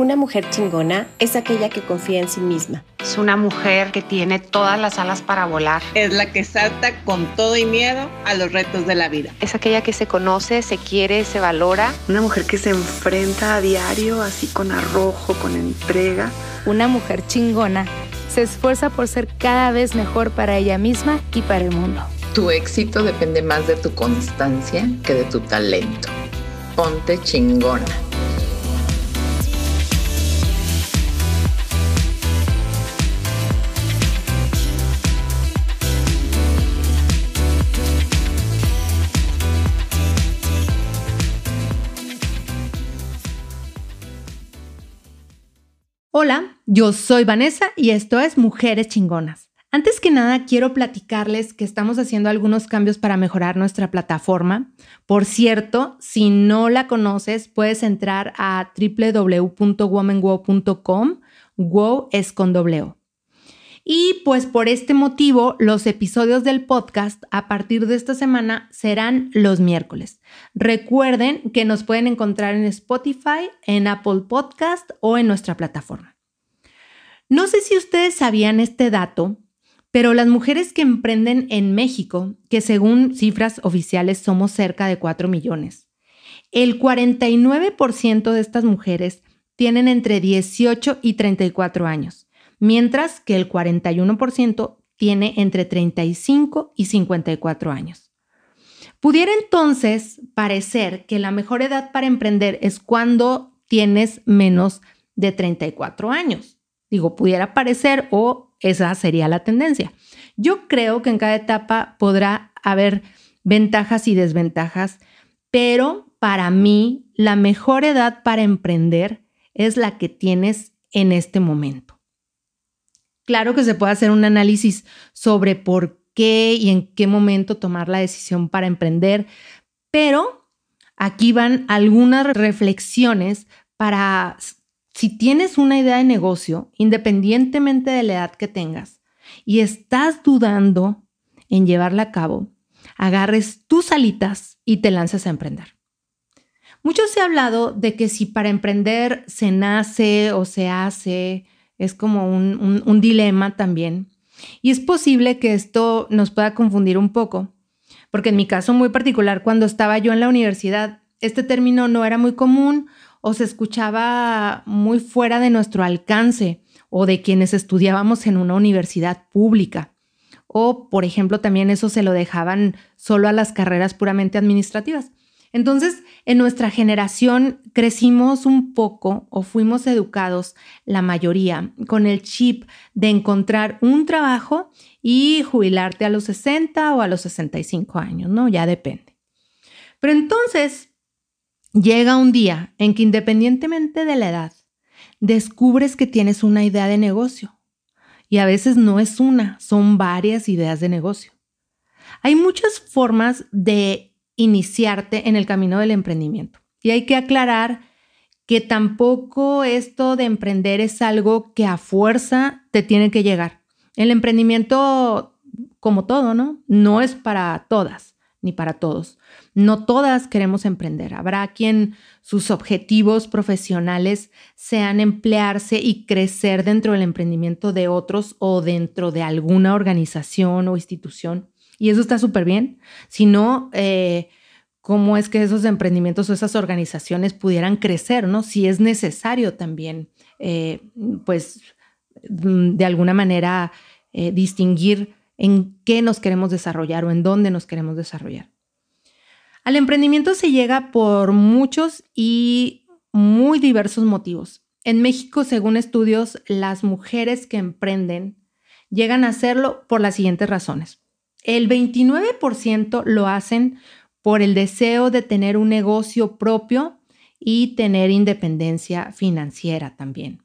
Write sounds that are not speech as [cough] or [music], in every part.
Una mujer chingona es aquella que confía en sí misma. Es una mujer que tiene todas las alas para volar. Es la que salta con todo y miedo a los retos de la vida. Es aquella que se conoce, se quiere, se valora. Una mujer que se enfrenta a diario así con arrojo, con entrega. Una mujer chingona se esfuerza por ser cada vez mejor para ella misma y para el mundo. Tu éxito depende más de tu constancia que de tu talento. Ponte chingona. Hola, yo soy Vanessa y esto es Mujeres Chingonas. Antes que nada, quiero platicarles que estamos haciendo algunos cambios para mejorar nuestra plataforma. Por cierto, si no la conoces, puedes entrar a www.womanwow.com. Wow es con W. Y pues por este motivo, los episodios del podcast a partir de esta semana serán los miércoles. Recuerden que nos pueden encontrar en Spotify, en Apple Podcast o en nuestra plataforma. No sé si ustedes sabían este dato, pero las mujeres que emprenden en México, que según cifras oficiales somos cerca de 4 millones, el 49% de estas mujeres tienen entre 18 y 34 años mientras que el 41% tiene entre 35 y 54 años. Pudiera entonces parecer que la mejor edad para emprender es cuando tienes menos de 34 años. Digo, pudiera parecer o esa sería la tendencia. Yo creo que en cada etapa podrá haber ventajas y desventajas, pero para mí la mejor edad para emprender es la que tienes en este momento. Claro que se puede hacer un análisis sobre por qué y en qué momento tomar la decisión para emprender, pero aquí van algunas reflexiones para si tienes una idea de negocio, independientemente de la edad que tengas, y estás dudando en llevarla a cabo, agarres tus alitas y te lances a emprender. Mucho se ha hablado de que si para emprender se nace o se hace, es como un, dilema también. Y es posible que esto nos pueda confundir un poco, porque en mi caso muy particular, cuando estaba yo en la universidad, este término no era muy común o se escuchaba muy fuera de nuestro alcance o de quienes estudiábamos en una universidad pública. O, por ejemplo, también eso se lo dejaban solo a las carreras puramente administrativas. Entonces, en nuestra generación crecimos un poco o fuimos educados, la mayoría, con el chip de encontrar un trabajo y jubilarte a los 60 o a los 65 años, ¿no? Ya depende. Pero entonces llega un día en que independientemente de la edad, descubres que tienes una idea de negocio. Y a veces no es una, son varias ideas de negocio. Hay muchas formas de iniciarte en el camino del emprendimiento. Y hay que aclarar que tampoco esto de emprender es algo que a fuerza te tiene que llegar. El emprendimiento, como todo, ¿no? No es para todas ni para todos. No todas queremos emprender. Habrá quien sus objetivos profesionales sean emplearse y crecer dentro del emprendimiento de otros o dentro de alguna organización o institución. Y eso está súper bien. Si no, eh, ¿cómo es que esos emprendimientos o esas organizaciones pudieran crecer, ¿no? Si es necesario también, eh, pues, mm, de alguna manera eh, distinguir en qué nos queremos desarrollar o en dónde nos queremos desarrollar. Al emprendimiento se llega por muchos y muy diversos motivos. En México, según estudios, las mujeres que emprenden llegan a hacerlo por las siguientes razones. El 29% lo hacen por el deseo de tener un negocio propio y tener independencia financiera también.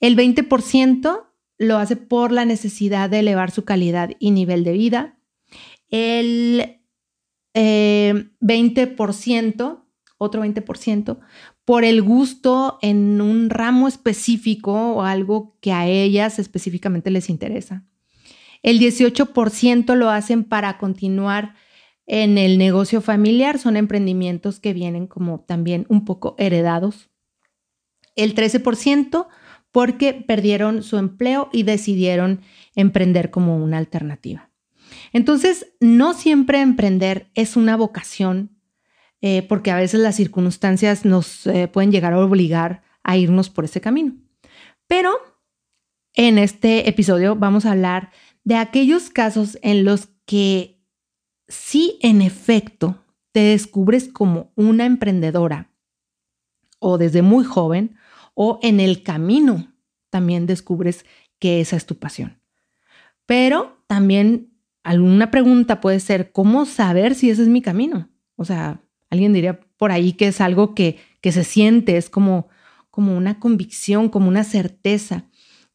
El 20% lo hace por la necesidad de elevar su calidad y nivel de vida. El 20%, eh, otro 20%, por el gusto en un ramo específico o algo que a ellas específicamente les interesa. El 18% lo hacen para continuar en el negocio familiar, son emprendimientos que vienen como también un poco heredados. el 13% porque perdieron su empleo y decidieron emprender como una alternativa. Entonces, no siempre emprender es una vocación, eh, porque a veces las circunstancias nos eh, pueden llegar a obligar a irnos por ese camino. Pero en este episodio vamos a hablar de aquellos casos en los que sí, en efecto, te descubres como una emprendedora o desde muy joven o en el camino también descubres que esa es tu pasión. Pero también alguna pregunta puede ser, ¿cómo saber si ese es mi camino? O sea, alguien diría por ahí que es algo que, que se siente, es como, como una convicción, como una certeza.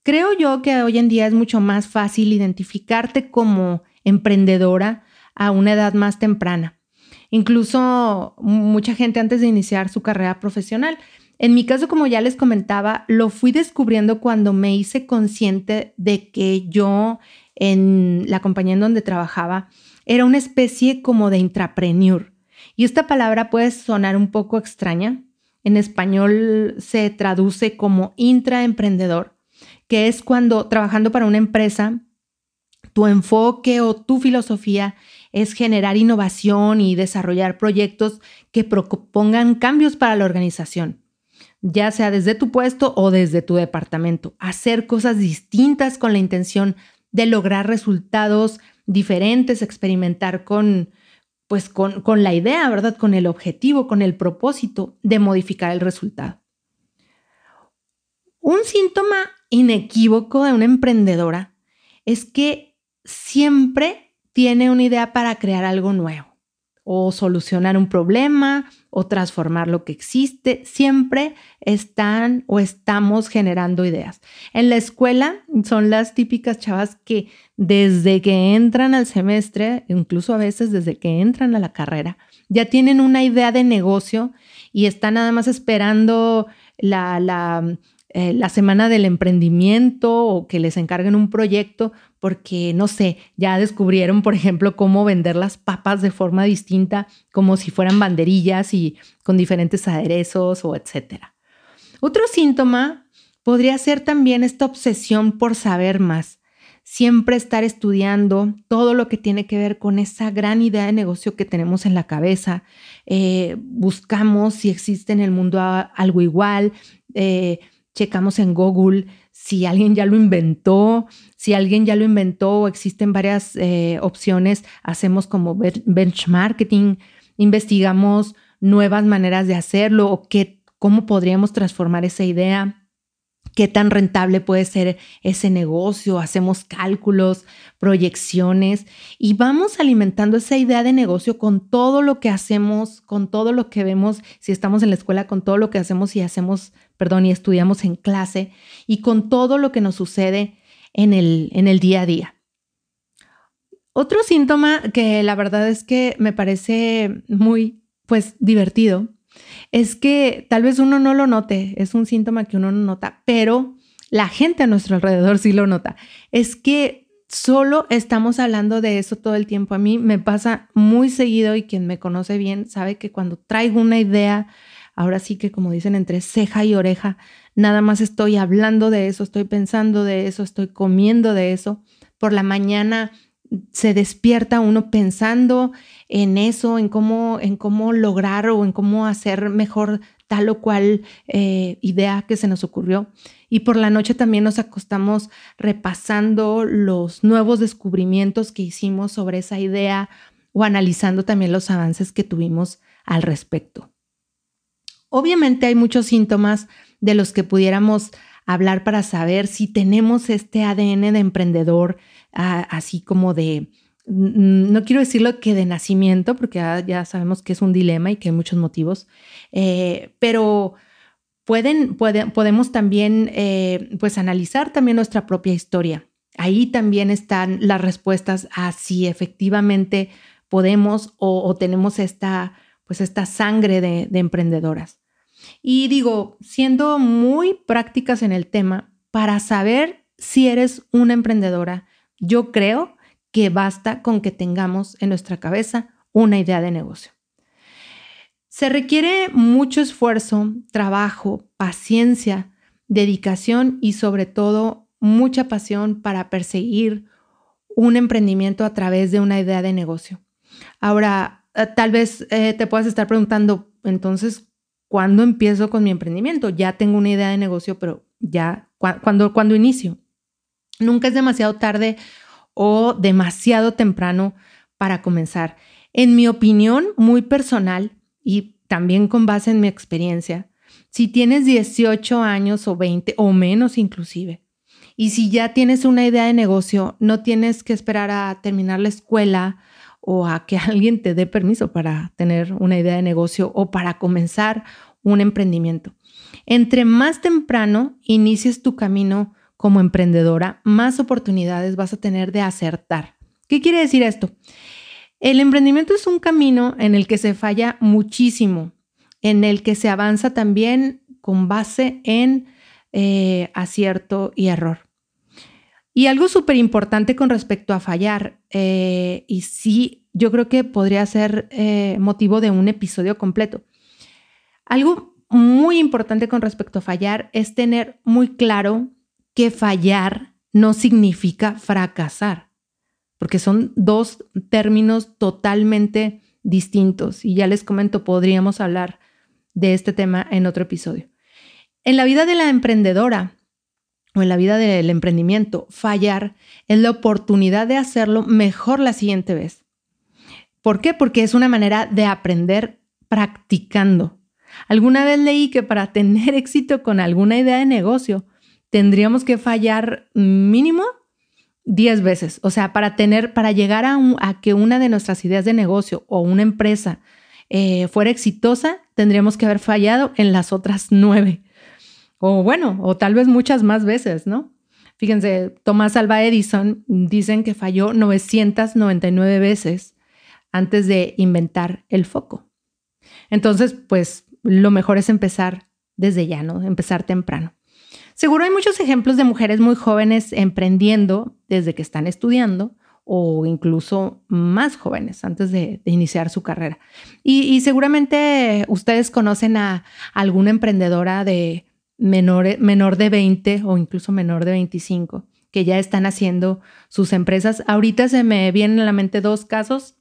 Creo yo que hoy en día es mucho más fácil identificarte como emprendedora a una edad más temprana. Incluso mucha gente antes de iniciar su carrera profesional. En mi caso, como ya les comentaba, lo fui descubriendo cuando me hice consciente de que yo en la compañía en donde trabajaba era una especie como de intrapreneur. Y esta palabra puede sonar un poco extraña. En español se traduce como intraemprendedor, que es cuando trabajando para una empresa, tu enfoque o tu filosofía es generar innovación y desarrollar proyectos que propongan cambios para la organización, ya sea desde tu puesto o desde tu departamento. Hacer cosas distintas con la intención de lograr resultados diferentes, experimentar con, pues con, con la idea, ¿verdad? Con el objetivo, con el propósito de modificar el resultado. Un síntoma inequívoco de una emprendedora es que siempre tiene una idea para crear algo nuevo o solucionar un problema o transformar lo que existe. Siempre están o estamos generando ideas. En la escuela son las típicas chavas que desde que entran al semestre, incluso a veces desde que entran a la carrera, ya tienen una idea de negocio y están nada más esperando la, la eh, la semana del emprendimiento o que les encarguen un proyecto porque, no sé, ya descubrieron, por ejemplo, cómo vender las papas de forma distinta, como si fueran banderillas y con diferentes aderezos o etcétera. Otro síntoma podría ser también esta obsesión por saber más, siempre estar estudiando todo lo que tiene que ver con esa gran idea de negocio que tenemos en la cabeza. Eh, buscamos si existe en el mundo algo igual. Eh, checamos en Google si alguien ya lo inventó, si alguien ya lo inventó o existen varias eh, opciones, hacemos como benchmarking, investigamos nuevas maneras de hacerlo o qué, cómo podríamos transformar esa idea qué tan rentable puede ser ese negocio, hacemos cálculos, proyecciones y vamos alimentando esa idea de negocio con todo lo que hacemos, con todo lo que vemos, si estamos en la escuela, con todo lo que hacemos y hacemos, perdón, y estudiamos en clase y con todo lo que nos sucede en el, en el día a día. Otro síntoma que la verdad es que me parece muy, pues, divertido es que tal vez uno no lo note, es un síntoma que uno no nota, pero la gente a nuestro alrededor sí lo nota. Es que solo estamos hablando de eso todo el tiempo. A mí me pasa muy seguido y quien me conoce bien sabe que cuando traigo una idea, ahora sí que como dicen entre ceja y oreja, nada más estoy hablando de eso, estoy pensando de eso, estoy comiendo de eso. Por la mañana se despierta uno pensando en eso, en cómo, en cómo lograr o en cómo hacer mejor tal o cual eh, idea que se nos ocurrió. Y por la noche también nos acostamos repasando los nuevos descubrimientos que hicimos sobre esa idea o analizando también los avances que tuvimos al respecto. Obviamente hay muchos síntomas de los que pudiéramos hablar para saber si tenemos este ADN de emprendedor, así como de, no quiero decirlo que de nacimiento, porque ya, sabemos que es un dilema y que hay muchos motivos, eh, pero pueden, podemos también eh, pues analizar también nuestra propia historia. Ahí también están las respuestas a si efectivamente podemos o, tenemos esta, pues esta sangre de emprendedoras. Y digo, siendo muy prácticas en el tema, para saber si eres una emprendedora, yo creo que basta con que tengamos en nuestra cabeza una idea de negocio. Se requiere mucho esfuerzo, trabajo, paciencia, dedicación y sobre todo mucha pasión para perseguir un emprendimiento a través de una idea de negocio. Ahora, eh, tal vez eh, te puedas estar preguntando, entonces, ¿cuándo empiezo con mi emprendimiento? Ya tengo una idea de negocio, pero ya, ¿cuándo, cuando inicio? Nunca es demasiado tarde o demasiado temprano para comenzar. En mi opinión muy personal y también con base en mi experiencia, si tienes 18 años o 20 o menos inclusive, y si ya tienes una idea de negocio, no tienes que esperar a terminar la escuela o a que [laughs] alguien te dé permiso para tener una idea de negocio o para comenzar un emprendimiento. Entre más temprano inicies tu camino como emprendedora, más oportunidades vas a tener de acertar. ¿Qué quiere decir esto? El emprendimiento es un camino en el que se falla muchísimo, en el que se avanza también con base en eh, acierto y error. Y algo súper importante con respecto a fallar, eh, y sí, yo creo que podría ser eh, motivo de un episodio completo. Algo muy importante con respecto a fallar es tener muy claro que fallar no significa fracasar, porque son dos términos totalmente distintos. Y ya les comento, podríamos hablar de este tema en otro episodio. En la vida de la emprendedora, o en la vida del emprendimiento, fallar es la oportunidad de hacerlo mejor la siguiente vez. ¿Por qué? Porque es una manera de aprender practicando. Alguna vez leí que para tener [laughs] éxito con alguna idea de negocio, tendríamos que fallar mínimo 10 veces. O sea, para tener, para llegar a, a, que una de nuestras ideas de negocio o una empresa eh, fuera exitosa, tendríamos que haber fallado en las otras nueve. O bueno, o tal vez muchas más veces, ¿no? Fíjense, Tomás Alba Edison dicen que falló 999 veces antes de inventar el foco. Entonces, pues lo mejor es empezar desde ya, ¿no? Empezar temprano. Seguro hay muchos ejemplos de mujeres muy jóvenes emprendiendo desde que están estudiando o incluso más jóvenes antes de, iniciar su carrera. Y, y, seguramente ustedes conocen a alguna emprendedora de menor, menor de 20 o incluso menor de 25 que ya están haciendo sus empresas. Ahorita se me vienen a la mente dos casos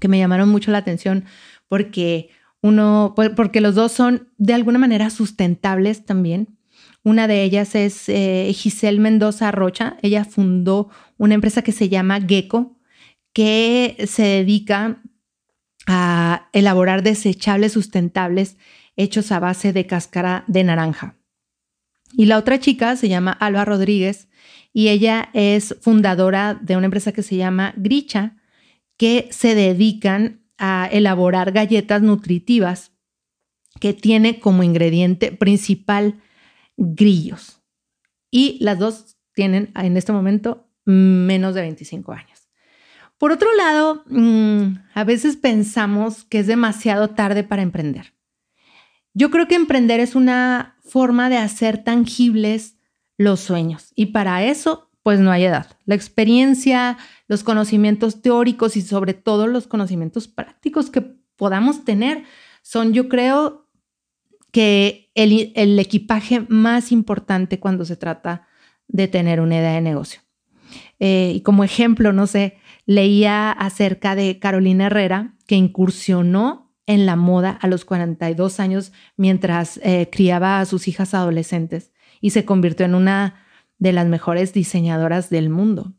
que me llamaron mucho la atención porque uno, porque los dos son de alguna manera sustentables también. Una de ellas es eh, Giselle Mendoza Rocha. Ella fundó una empresa que se llama Gecko, que se dedica a elaborar desechables sustentables hechos a base de cáscara de naranja. Y la otra chica se llama Alba Rodríguez y ella es fundadora de una empresa que se llama Gricha, que se dedican a elaborar galletas nutritivas que tiene como ingrediente principal grillos. Y las dos tienen en este momento menos de 25 años. Por otro lado, mm, a veces pensamos que es demasiado tarde para emprender. Yo creo que emprender es una forma de hacer tangibles los sueños y para eso pues no hay edad. La experiencia, los conocimientos teóricos y sobre todo los conocimientos prácticos que podamos tener son yo creo que el, equipaje más importante cuando se trata de tener una idea de negocio. Eh, y como ejemplo, no sé, leía acerca de Carolina Herrera que incursionó en la moda a los 42 años mientras eh, criaba a sus hijas adolescentes y se convirtió en una de las mejores diseñadoras del mundo.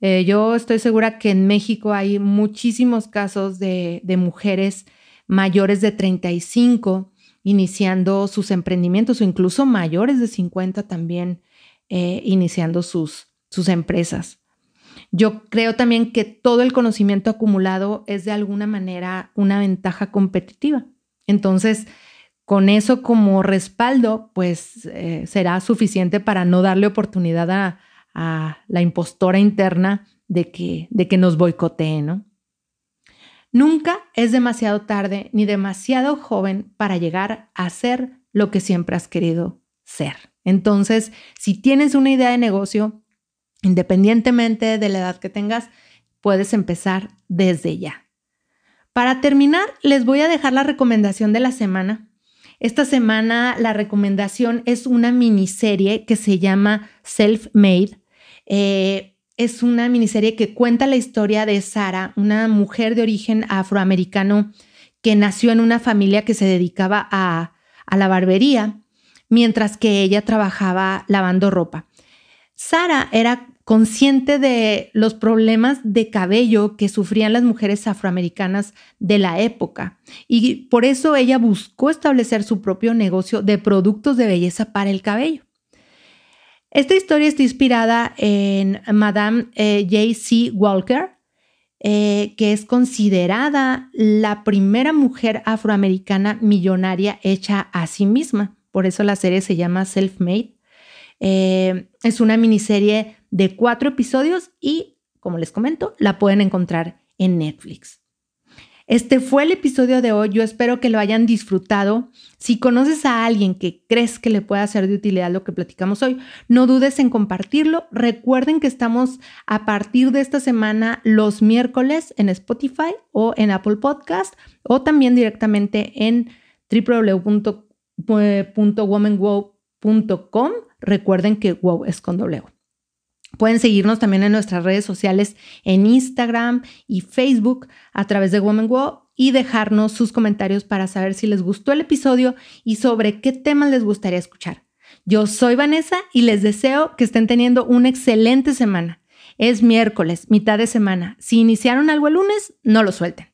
Eh, yo estoy segura que en México hay muchísimos casos de, mujeres mayores de 35 iniciando sus emprendimientos o incluso mayores de 50 también eh, iniciando sus, sus empresas. Yo creo también que todo el conocimiento acumulado es de alguna manera una ventaja competitiva. Entonces, con eso como respaldo, pues eh, será suficiente para no darle oportunidad a, la impostora interna de que, de que nos boicotee, ¿no? Nunca es demasiado tarde ni demasiado joven para llegar a ser lo que siempre has querido ser. Entonces, si tienes una idea de negocio, Independientemente de la edad que tengas, puedes empezar desde ya. Para terminar, les voy a dejar la recomendación de la semana. Esta semana la recomendación es una miniserie que se llama Self-Made. Eh, es una miniserie que cuenta la historia de Sara, una mujer de origen afroamericano que nació en una familia que se dedicaba a, a la barbería, mientras que ella trabajaba lavando ropa. Sara era consciente de los problemas de cabello que sufrían las mujeres afroamericanas de la época y por eso ella buscó establecer su propio negocio de productos de belleza para el cabello. Esta historia está inspirada en Madame eh, J.C. Walker, eh, que es considerada la primera mujer afroamericana millonaria hecha a sí misma. Por eso la serie se llama Self-Made. Eh, es una miniserie de cuatro episodios y, como les comento, la pueden encontrar en Netflix. Este fue el episodio de hoy. Yo espero que lo hayan disfrutado. Si conoces a alguien que crees que le pueda ser de utilidad lo que platicamos hoy, no dudes en compartirlo. Recuerden que estamos a partir de esta semana los miércoles en Spotify o en Apple Podcast o también directamente en www.womanwow.com. Recuerden que wow es con doble Pueden seguirnos también en nuestras redes sociales en Instagram y Facebook a través de Woman y dejarnos sus comentarios para saber si les gustó el episodio y sobre qué temas les gustaría escuchar. Yo soy Vanessa y les deseo que estén teniendo una excelente semana. Es miércoles, mitad de semana. Si iniciaron algo el lunes, no lo suelten.